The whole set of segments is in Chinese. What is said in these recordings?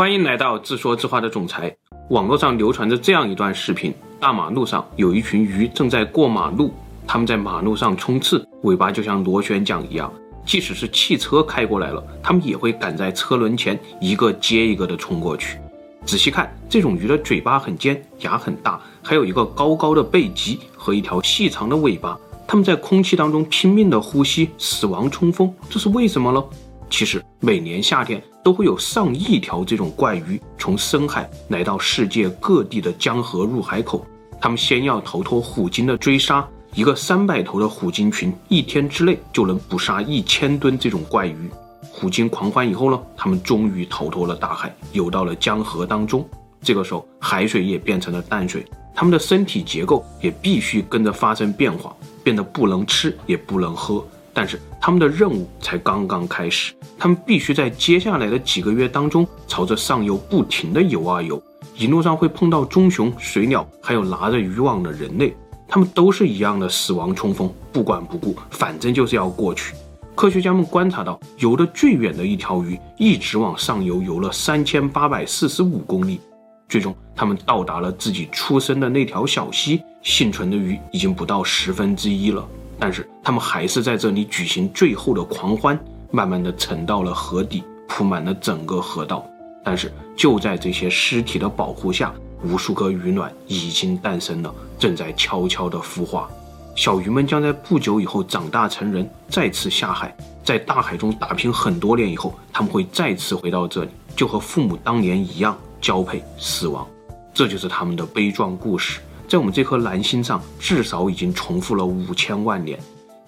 欢迎来到自说自话的总裁。网络上流传着这样一段视频：大马路上有一群鱼正在过马路，它们在马路上冲刺，尾巴就像螺旋桨一样，即使是汽车开过来了，它们也会赶在车轮前一个接一个地冲过去。仔细看，这种鱼的嘴巴很尖，牙很大，还有一个高高的背脊和一条细长的尾巴。它们在空气当中拼命地呼吸，死亡冲锋，这是为什么呢？其实每年夏天都会有上亿条这种怪鱼从深海来到世界各地的江河入海口，它们先要逃脱虎鲸的追杀，一个三百头的虎鲸群一天之内就能捕杀一千吨这种怪鱼。虎鲸狂欢以后呢，它们终于逃脱了大海，游到了江河当中。这个时候，海水也变成了淡水，它们的身体结构也必须跟着发生变化，变得不能吃也不能喝。但是他们的任务才刚刚开始，他们必须在接下来的几个月当中朝着上游不停地游啊游，一路上会碰到棕熊、水鸟，还有拿着渔网的人类，他们都是一样的死亡冲锋，不管不顾，反正就是要过去。科学家们观察到，游得最远的一条鱼一直往上游，游了三千八百四十五公里，最终他们到达了自己出生的那条小溪，幸存的鱼已经不到十分之一了。但是他们还是在这里举行最后的狂欢，慢慢的沉到了河底，铺满了整个河道。但是就在这些尸体的保护下，无数颗鱼卵已经诞生了，正在悄悄的孵化。小鱼们将在不久以后长大成人，再次下海，在大海中打拼很多年以后，他们会再次回到这里，就和父母当年一样交配死亡。这就是他们的悲壮故事。在我们这颗蓝星上，至少已经重复了五千万年。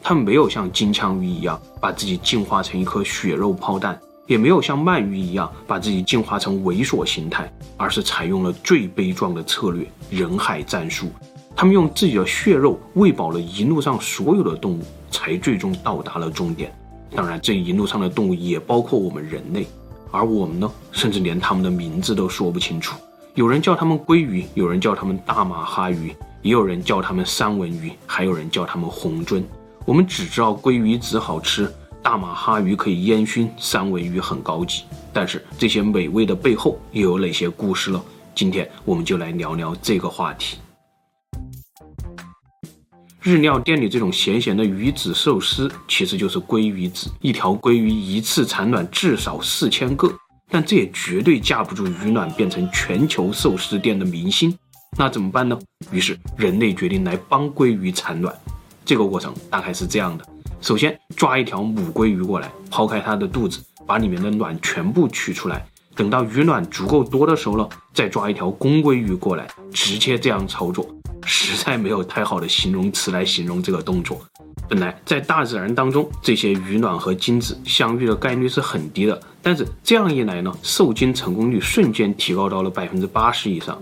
它们没有像金枪鱼一样把自己进化成一颗血肉炮弹，也没有像鳗鱼一样把自己进化成猥琐形态，而是采用了最悲壮的策略——人海战术。他们用自己的血肉喂饱了一路上所有的动物，才最终到达了终点。当然，这一路上的动物也包括我们人类，而我们呢，甚至连他们的名字都说不清楚。有人叫它们鲑鱼，有人叫它们大马哈鱼，也有人叫它们三文鱼，还有人叫它们红鳟。我们只知道鲑鱼籽好吃，大马哈鱼可以烟熏，三文鱼很高级。但是这些美味的背后又有哪些故事呢？今天我们就来聊聊这个话题。日料店里这种咸咸的鱼籽寿司，其实就是鲑鱼籽，一条鲑鱼一次产卵至少四千个。但这也绝对架不住鱼卵变成全球寿司店的明星，那怎么办呢？于是人类决定来帮鲑鱼产卵。这个过程大概是这样的：首先抓一条母鲑鱼过来，抛开它的肚子，把里面的卵全部取出来。等到鱼卵足够多的时候了，再抓一条公鲑鱼过来，直接这样操作。实在没有太好的形容词来形容这个动作。本来在大自然当中，这些鱼卵和精子相遇的概率是很低的，但是这样一来呢，受精成功率瞬间提高到了百分之八十以上。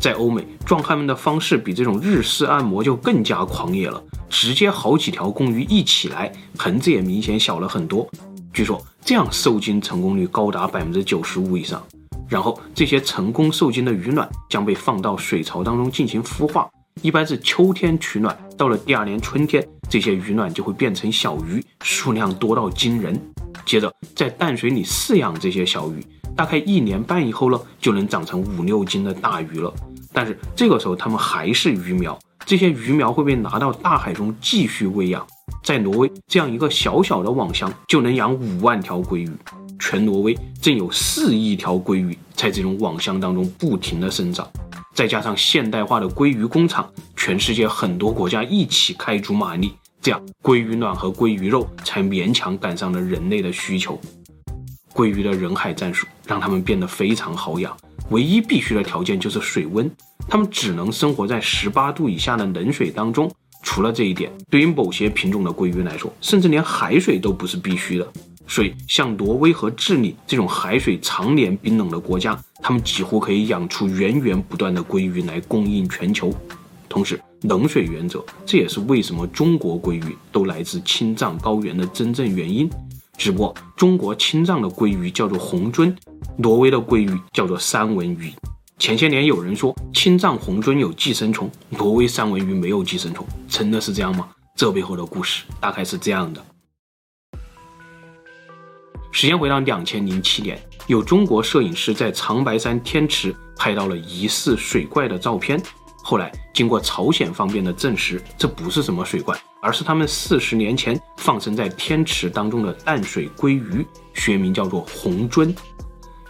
在欧美，壮汉们的方式比这种日式按摩就更加狂野了，直接好几条公鱼一起来，盆子也明显小了很多。据说这样受精成功率高达百分之九十五以上。然后这些成功受精的鱼卵将被放到水槽当中进行孵化。一般是秋天取卵，到了第二年春天，这些鱼卵就会变成小鱼，数量多到惊人。接着在淡水里饲养这些小鱼，大概一年半以后呢，就能长成五六斤的大鱼了。但是这个时候它们还是鱼苗，这些鱼苗会被拿到大海中继续喂养。在挪威，这样一个小小的网箱就能养五万条鲑鱼。全挪威正有四亿条鲑鱼在这种网箱当中不停地生长。再加上现代化的鲑鱼工厂，全世界很多国家一起开足马力，这样鲑鱼卵和鲑鱼肉才勉强赶上了人类的需求。鲑鱼的人海战术让它们变得非常好养，唯一必须的条件就是水温，它们只能生活在十八度以下的冷水当中。除了这一点，对于某些品种的鲑鱼来说，甚至连海水都不是必须的。所以，像挪威和智利这种海水常年冰冷的国家，他们几乎可以养出源源不断的鲑鱼来供应全球。同时，冷水原则，这也是为什么中国鲑鱼都来自青藏高原的真正原因。只不过，中国青藏的鲑鱼叫做红鳟，挪威的鲑鱼叫做三文鱼。前些年有人说青藏红鱒有寄生虫，挪威三文鱼没有寄生虫，真的是这样吗？这背后的故事大概是这样的。时间回到两千零七年，有中国摄影师在长白山天池拍到了疑似水怪的照片。后来经过朝鲜方面的证实，这不是什么水怪，而是他们四十年前放生在天池当中的淡水鲑鱼，学名叫做红鳟。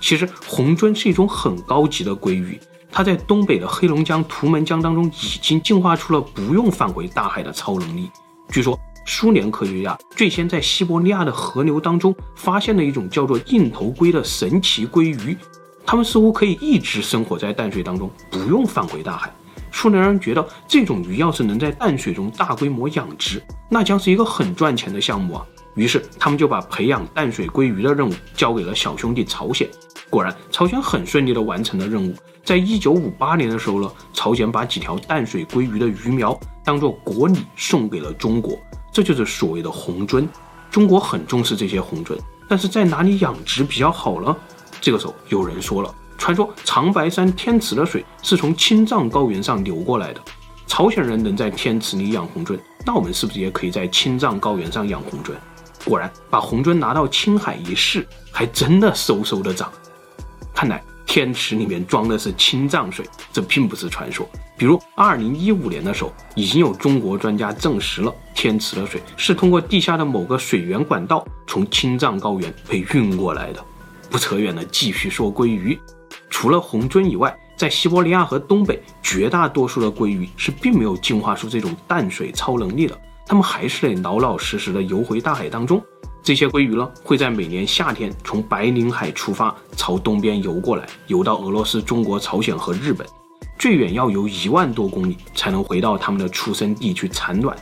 其实红鳟是一种很高级的鲑鱼，它在东北的黑龙江、图们江当中已经进化出了不用返回大海的超能力。据说苏联科学家最先在西伯利亚的河流当中发现了一种叫做硬头鲑的神奇鲑鱼，它们似乎可以一直生活在淡水当中，不用返回大海。苏联人觉得这种鱼要是能在淡水中大规模养殖，那将是一个很赚钱的项目啊。于是他们就把培养淡水鲑鱼的任务交给了小兄弟朝鲜。果然，朝鲜很顺利地完成了任务。在一九五八年的时候呢，朝鲜把几条淡水鲑鱼的鱼苗当做国礼送给了中国，这就是所谓的红鱒。中国很重视这些红鱒，但是在哪里养殖比较好呢？这个时候有人说了。传说长白山天池的水是从青藏高原上流过来的。朝鲜人能在天池里养红鱒，那我们是不是也可以在青藏高原上养红鱒？果然，把红鱒拿到青海一试，还真的嗖嗖的长。看来天池里面装的是青藏水，这并不是传说。比如，二零一五年的时候，已经有中国专家证实了天池的水是通过地下的某个水源管道从青藏高原被运过来的。不扯远了，继续说鲑鱼。除了红鳟以外，在西伯利亚和东北，绝大多数的鲑鱼是并没有进化出这种淡水超能力的，它们还是得老老实实的游回大海当中。这些鲑鱼呢，会在每年夏天从白令海出发，朝东边游过来，游到俄罗斯、中国、朝鲜和日本，最远要游一万多公里才能回到他们的出生地去产卵。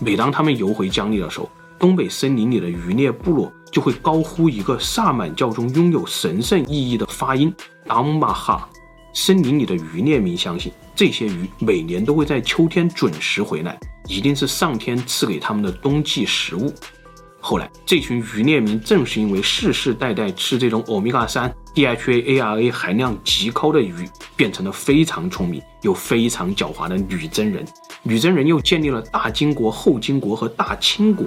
每当他们游回江里的时候，东北森林里的渔猎部落就会高呼一个萨满教中拥有神圣意义的发音“当玛哈”。森林里的渔猎民相信，这些鱼每年都会在秋天准时回来，一定是上天赐给他们的冬季食物。后来，这群渔猎民正是因为世世代代吃这种欧米伽三、DHA、ARA 含量极高的鱼，变成了非常聪明又非常狡猾的女真人。女真人又建立了大金国、后金国和大清国。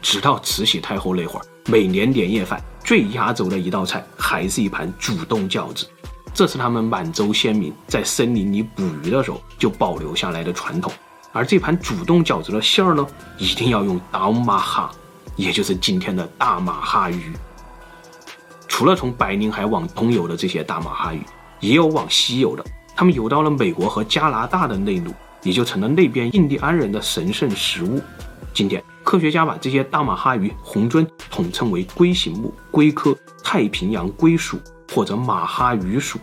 直到慈禧太后那会儿，每年年夜饭最压轴的一道菜还是一盘主动饺子，这是他们满洲先民在森林里捕鱼的时候就保留下来的传统。而这盘主动饺子的馅儿呢，一定要用达玛哈，也就是今天的大马哈鱼。除了从白令海往东游的这些大马哈鱼，也有往西游的，他们游到了美国和加拿大的内陆，也就成了那边印第安人的神圣食物。今天。科学家把这些大马哈鱼、红鱒统称为鲑形目鲑科太平洋鲑属或者马哈鱼属。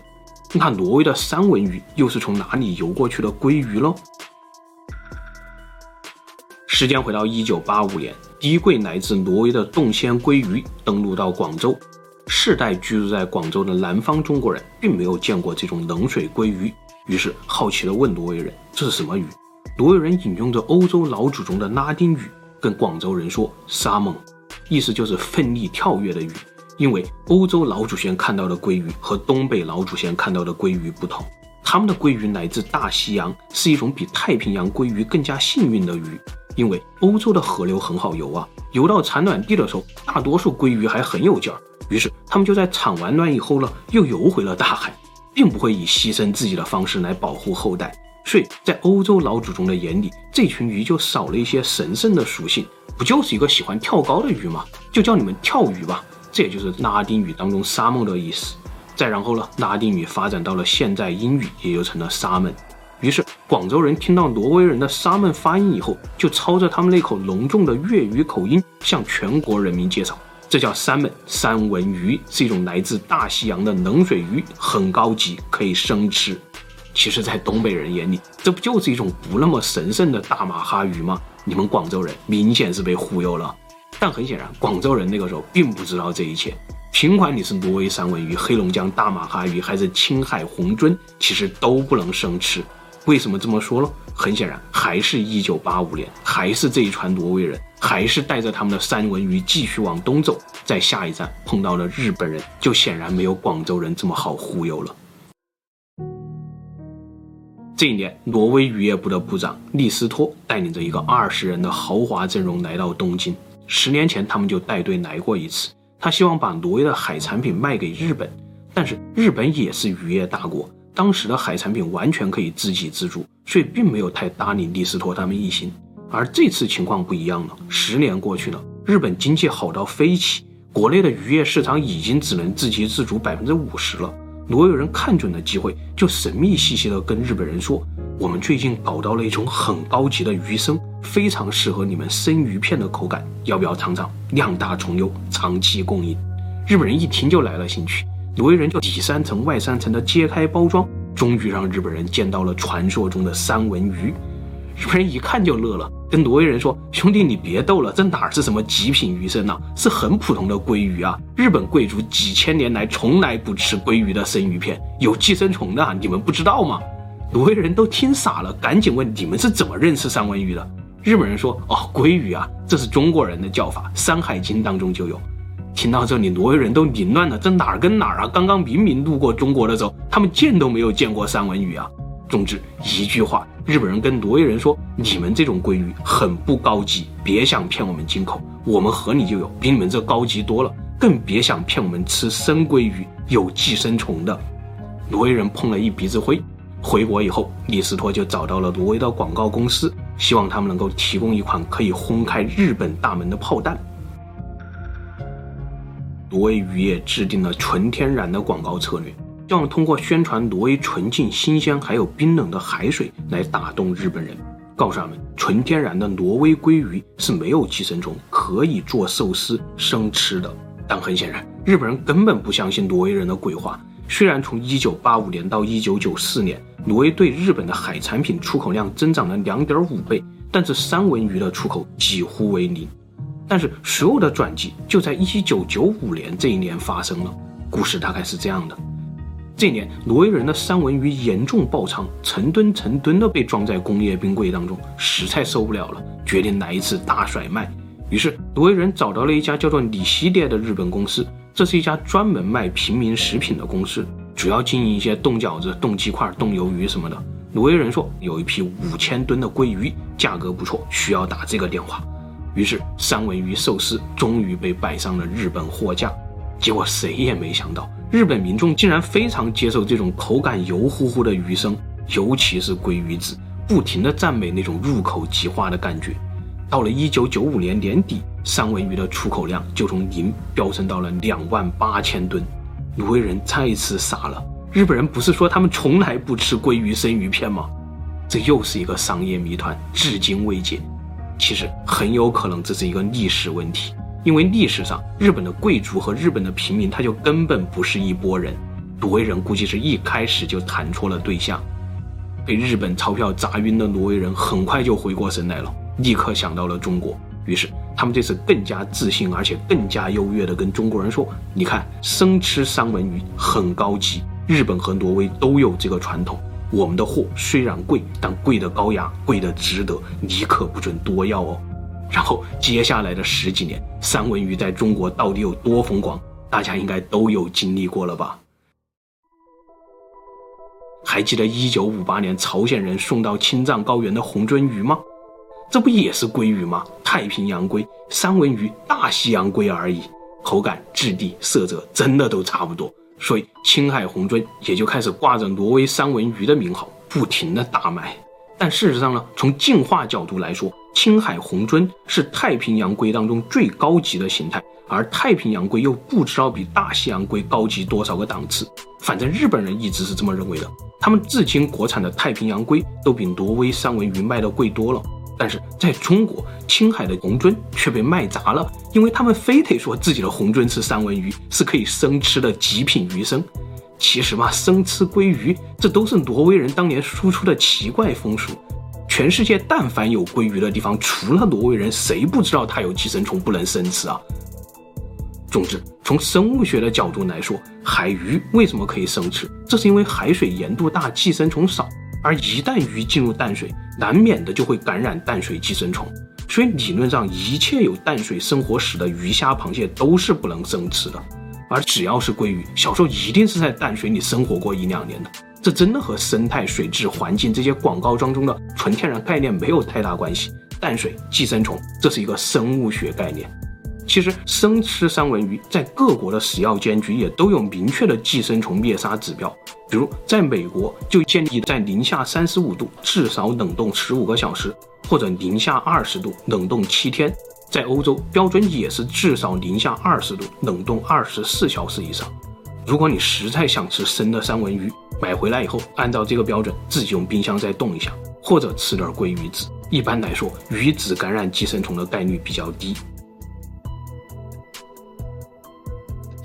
那挪威的三文鱼又是从哪里游过去的鲑鱼喽？时间回到一九八五年，第一柜来自挪威的冻鲜鲑鱼登陆到广州。世代居住在广州的南方中国人并没有见过这种冷水鲑鱼，于是好奇地问挪威人：“这是什么鱼？”挪威人引用着欧洲老祖宗的拉丁语。跟广州人说沙猛，意思就是奋力跳跃的鱼。因为欧洲老祖先看到的鲑鱼和东北老祖先看到的鲑鱼不同，他们的鲑鱼来自大西洋，是一种比太平洋鲑鱼更加幸运的鱼。因为欧洲的河流很好游啊，游到产卵地的时候，大多数鲑鱼还很有劲儿，于是他们就在产完卵以后呢，又游回了大海，并不会以牺牲自己的方式来保护后代。所以在欧洲老祖宗的眼里，这群鱼就少了一些神圣的属性，不就是一个喜欢跳高的鱼吗？就叫你们跳鱼吧。这也就是拉丁语当中“沙漠”的意思。再然后呢，拉丁语发展到了现在英语，也就成了“沙梦”。于是广州人听到挪威人的“沙门”发音以后，就操着他们那口浓重的粤语口音，向全国人民介绍，这叫“三门”三文鱼，是一种来自大西洋的冷水鱼，很高级，可以生吃。其实，在东北人眼里，这不就是一种不那么神圣的大马哈鱼吗？你们广州人明显是被忽悠了。但很显然，广州人那个时候并不知道这一切。尽管你是挪威三文鱼、黑龙江大马哈鱼，还是青海红鳟，其实都不能生吃。为什么这么说呢？很显然，还是一九八五年，还是这一船挪威人，还是带着他们的三文鱼继续往东走，在下一站碰到了日本人，就显然没有广州人这么好忽悠了。这一年，挪威渔业部的部长利斯托带领着一个二十人的豪华阵容来到东京。十年前，他们就带队来过一次。他希望把挪威的海产品卖给日本，但是日本也是渔业大国，当时的海产品完全可以自给自足，所以并没有太搭理李斯托他们一行。而这次情况不一样了，十年过去了，日本经济好到飞起，国内的渔业市场已经只能自给自足百分之五十了。挪威人看准了机会，就神秘兮兮地跟日本人说：“我们最近搞到了一种很高级的鱼生，非常适合你们生鱼片的口感，要不要尝尝？量大从优，长期供应。”日本人一听就来了兴趣，挪威人就里三层外三层的揭开包装，终于让日本人见到了传说中的三文鱼。日本人一看就乐了，跟挪威人说：“兄弟，你别逗了，这哪是什么极品鱼生呢？是很普通的鲑鱼啊！日本贵族几千年来从来不吃鲑鱼的生鱼片，有寄生虫的，你们不知道吗？”挪威人都听傻了，赶紧问：“你们是怎么认识三文鱼的？”日本人说：“哦，鲑鱼啊，这是中国人的叫法，《山海经》当中就有。”听到这里，挪威人都凌乱了，这哪儿跟哪儿啊？刚刚明明路过中国的时候，他们见都没有见过三文鱼啊！总之一句话，日本人跟挪威人说：“你们这种鲑鱼很不高级，别想骗我们进口，我们河里就有，比你们这高级多了。更别想骗我们吃生鲑鱼，有寄生虫的。”挪威人碰了一鼻子灰。回国以后，李斯托就找到了挪威的广告公司，希望他们能够提供一款可以轰开日本大门的炮弹。挪威渔业制定了纯天然的广告策略。希望通过宣传挪威纯净、新鲜还有冰冷的海水来打动日本人，告诉他们纯天然的挪威鲑鱼是没有寄生虫，可以做寿司生吃的。但很显然，日本人根本不相信挪威人的鬼话。虽然从1985年到1994年，挪威对日本的海产品出口量增长了2.5倍，但是三文鱼的出口几乎为零。但是所有的转机就在1995年这一年发生了。故事大概是这样的。这年，挪威人的三文鱼严重爆仓，成吨成吨的被装在工业冰柜当中，实在受不了了，决定来一次大甩卖。于是，挪威人找到了一家叫做里希列的日本公司，这是一家专门卖平民食品的公司，主要经营一些冻饺子、冻鸡块、冻鱿鱼什么的。挪威人说有一批五千吨的鲑鱼，价格不错，需要打这个电话。于是，三文鱼寿司终于被摆上了日本货架。结果谁也没想到。日本民众竟然非常接受这种口感油乎乎的鱼生，尤其是鲑鱼子，不停地赞美那种入口即化的感觉。到了一九九五年年底，三文鱼的出口量就从零飙升到了两万八千吨。挪威人再一次傻了，日本人不是说他们从来不吃鲑鱼生鱼片吗？这又是一个商业谜团，至今未解。其实很有可能这是一个历史问题。因为历史上，日本的贵族和日本的平民，他就根本不是一拨人。挪威人估计是一开始就谈错了对象，被日本钞票砸晕的挪威人很快就回过神来了，立刻想到了中国。于是他们这次更加自信，而且更加优越地跟中国人说：“你看，生吃三文鱼很高级，日本和挪威都有这个传统。我们的货虽然贵，但贵的高雅，贵的值得，你可不准多要哦。”然后接下来的十几年，三文鱼在中国到底有多风光，大家应该都有经历过了吧？还记得1958年朝鲜人送到青藏高原的虹鳟鱼吗？这不也是鲑鱼吗？太平洋鲑、三文鱼、大西洋鲑而已，口感、质地、色泽真的都差不多，所以青海红尊也就开始挂着挪威三文鱼的名号，不停的大卖。但事实上呢，从进化角度来说，青海红尊是太平洋龟当中最高级的形态，而太平洋龟又不知道比大西洋龟高级多少个档次。反正日本人一直是这么认为的，他们至今国产的太平洋龟都比挪威三文鱼卖的贵多了。但是在中国，青海的虹鳟却被卖砸了，因为他们非得说自己的虹鳟是三文鱼，是可以生吃的极品鱼生。其实嘛，生吃鲑鱼，这都是挪威人当年输出的奇怪风俗。全世界但凡有鲑鱼的地方，除了挪威人，谁不知道它有寄生虫，不能生吃啊？总之，从生物学的角度来说，海鱼为什么可以生吃？这是因为海水盐度大，寄生虫少。而一旦鱼进入淡水，难免的就会感染淡水寄生虫。所以理论上，一切有淡水生活史的鱼虾螃蟹都是不能生吃的。而只要是鲑鱼，小时候一定是在淡水里生活过一两年的，这真的和生态、水质、环境这些广告当中的纯天然概念没有太大关系。淡水、寄生虫，这是一个生物学概念。其实生吃三文鱼在各国的食药监局也都有明确的寄生虫灭杀指标，比如在美国就建议在零下三十五度至少冷冻十五个小时，或者零下二十度冷冻七天。在欧洲标准也是至少零下二十度冷冻二十四小时以上。如果你实在想吃生的三文鱼，买回来以后按照这个标准自己用冰箱再冻一下，或者吃点鲑鱼籽。一般来说，鱼籽感染寄生虫的概率比较低。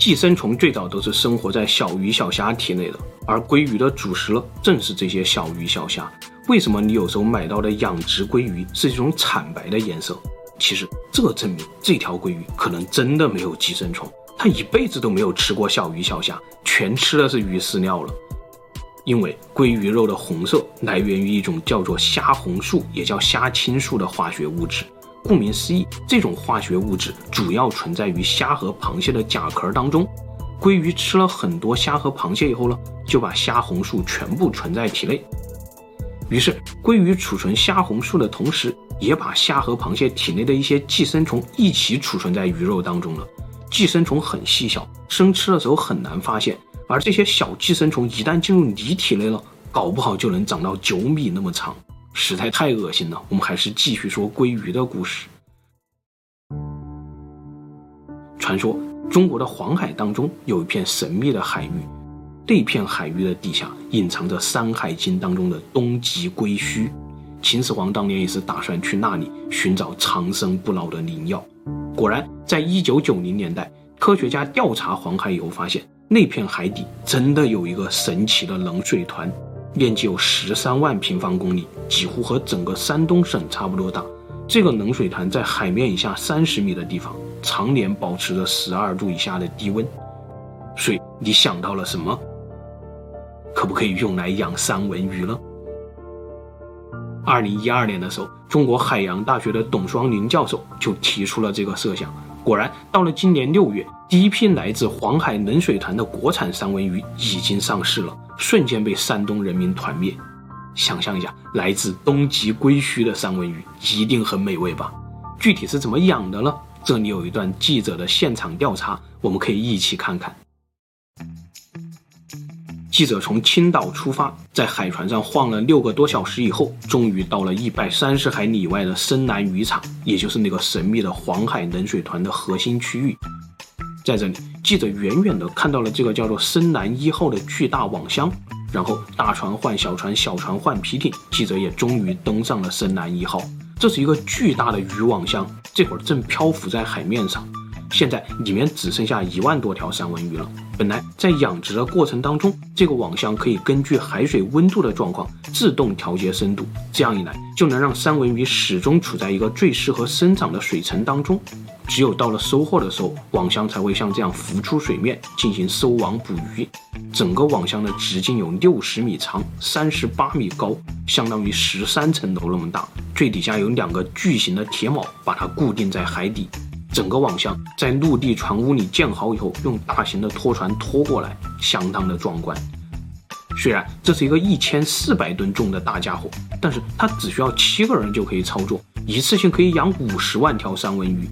寄生虫最早都是生活在小鱼小虾体内的，而鲑鱼的主食呢，正是这些小鱼小虾。为什么你有时候买到的养殖鲑鱼是这种惨白的颜色？其实这证明这条鲑鱼可能真的没有寄生虫，它一辈子都没有吃过小鱼小虾，全吃的是鱼饲料了。因为鲑鱼肉的红色来源于一种叫做虾红素，也叫虾青素的化学物质。顾名思义，这种化学物质主要存在于虾和螃蟹的甲壳当中。鲑鱼吃了很多虾和螃蟹以后呢，就把虾红素全部存在体内。于是，鲑鱼储存虾红素的同时，也把虾和螃蟹体内的一些寄生虫一起储存在鱼肉当中了。寄生虫很细小，生吃的时候很难发现，而这些小寄生虫一旦进入你体内了，搞不好就能长到九米那么长。实在太恶心了，我们还是继续说鲑鱼的故事。传说中国的黄海当中有一片神秘的海域，这片海域的底下隐藏着《山海经》当中的东极龟墟。秦始皇当年也是打算去那里寻找长生不老的灵药。果然，在一九九零年代，科学家调查黄海以后发现，那片海底真的有一个神奇的冷水团。面积有十三万平方公里，几乎和整个山东省差不多大。这个冷水潭在海面以下三十米的地方，常年保持着十二度以下的低温。水，你想到了什么？可不可以用来养三文鱼呢？二零一二年的时候，中国海洋大学的董双林教授就提出了这个设想。果然，到了今年六月，第一批来自黄海冷水团的国产三文鱼已经上市了，瞬间被山东人民团灭。想象一下，来自东极龟墟的三文鱼一定很美味吧？具体是怎么养的呢？这里有一段记者的现场调查，我们可以一起看看。记者从青岛出发，在海船上晃了六个多小时以后，终于到了一百三十海里外的深南渔场，也就是那个神秘的黄海冷水团的核心区域。在这里，记者远远地看到了这个叫做“深蓝一号”的巨大网箱，然后大船换小船，小船换皮艇，记者也终于登上了“深蓝一号”。这是一个巨大的渔网箱，这会儿正漂浮在海面上。现在里面只剩下一万多条三文鱼了。本来在养殖的过程当中，这个网箱可以根据海水温度的状况自动调节深度，这样一来就能让三文鱼始终处在一个最适合生长的水层当中。只有到了收获的时候，网箱才会像这样浮出水面进行收网捕鱼。整个网箱的直径有六十米长，三十八米高，相当于十三层楼那么大。最底下有两个巨型的铁锚把它固定在海底。整个网箱在陆地船坞里建好以后，用大型的拖船拖过来，相当的壮观。虽然这是一个一千四百吨重的大家伙，但是它只需要七个人就可以操作，一次性可以养五十万条三文鱼。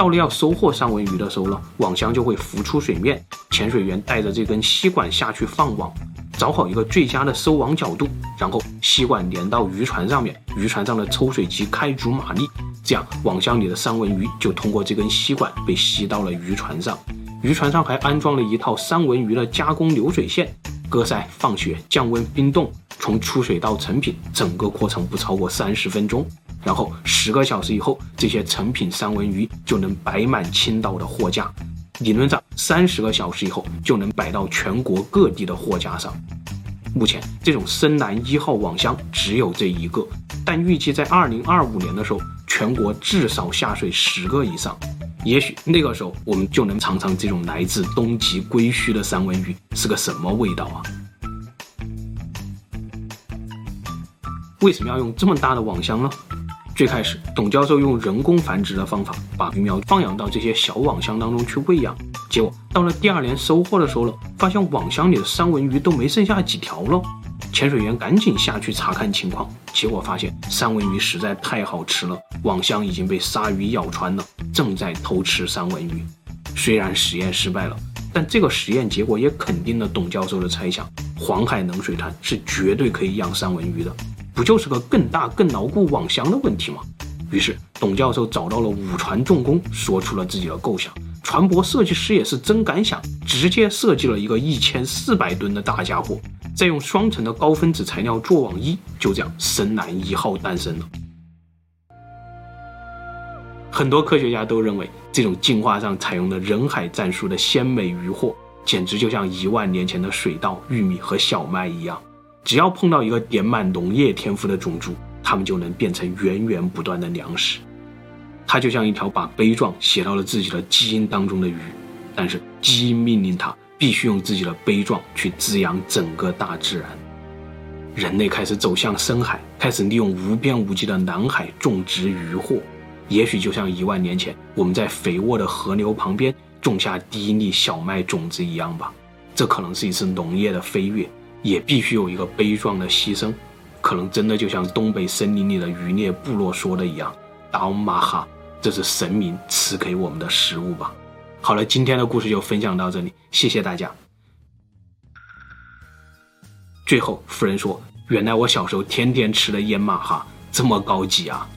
到了要收获三文鱼的时候呢，网箱就会浮出水面，潜水员带着这根吸管下去放网。找好一个最佳的收网角度，然后吸管连到渔船上面，渔船上的抽水机开足马力，这样网箱里的三文鱼就通过这根吸管被吸到了渔船上。渔船上还安装了一套三文鱼的加工流水线，割晒、放血、降温、冰冻，从出水到成品，整个过程不超过三十分钟。然后十个小时以后，这些成品三文鱼就能摆满青岛的货架。理论上，三十个小时以后就能摆到全国各地的货架上。目前，这种深蓝一号网箱只有这一个，但预计在二零二五年的时候，全国至少下水十个以上。也许那个时候，我们就能尝尝这种来自东极龟墟的三文鱼是个什么味道啊！为什么要用这么大的网箱呢？最开始，董教授用人工繁殖的方法把鱼苗放养到这些小网箱当中去喂养，结果到了第二年收获的时候了，发现网箱里的三文鱼都没剩下几条了。潜水员赶紧下去查看情况，结果发现三文鱼实在太好吃了，网箱已经被鲨鱼咬穿了。正在偷吃三文鱼。虽然实验失败了，但这个实验结果也肯定了董教授的猜想：黄海冷水潭是绝对可以养三文鱼的。不就是个更大、更牢固网箱的问题吗？于是董教授找到了五船重工，说出了自己的构想。船舶设计师也是真敢想，直接设计了一个一千四百吨的大家伙，再用双层的高分子材料做网衣，就这样深蓝一号诞生了。很多科学家都认为，这种进化上采用的人海战术的鲜美渔获，简直就像一万年前的水稻、玉米和小麦一样，只要碰到一个点满农业天赋的种族，它们就能变成源源不断的粮食。它就像一条把悲壮写到了自己的基因当中的鱼，但是基因命令它必须用自己的悲壮去滋养整个大自然。人类开始走向深海，开始利用无边无际的南海种植渔获。也许就像一万年前我们在肥沃的河流旁边种下第一粒小麦种子一样吧。这可能是一次农业的飞跃，也必须有一个悲壮的牺牲。可能真的就像东北森林里的渔猎部落说的一样：“达翁玛哈，这是神明赐给我们的食物吧。”好了，今天的故事就分享到这里，谢谢大家。最后，夫人说：“原来我小时候天天吃的腌玛哈这么高级啊！”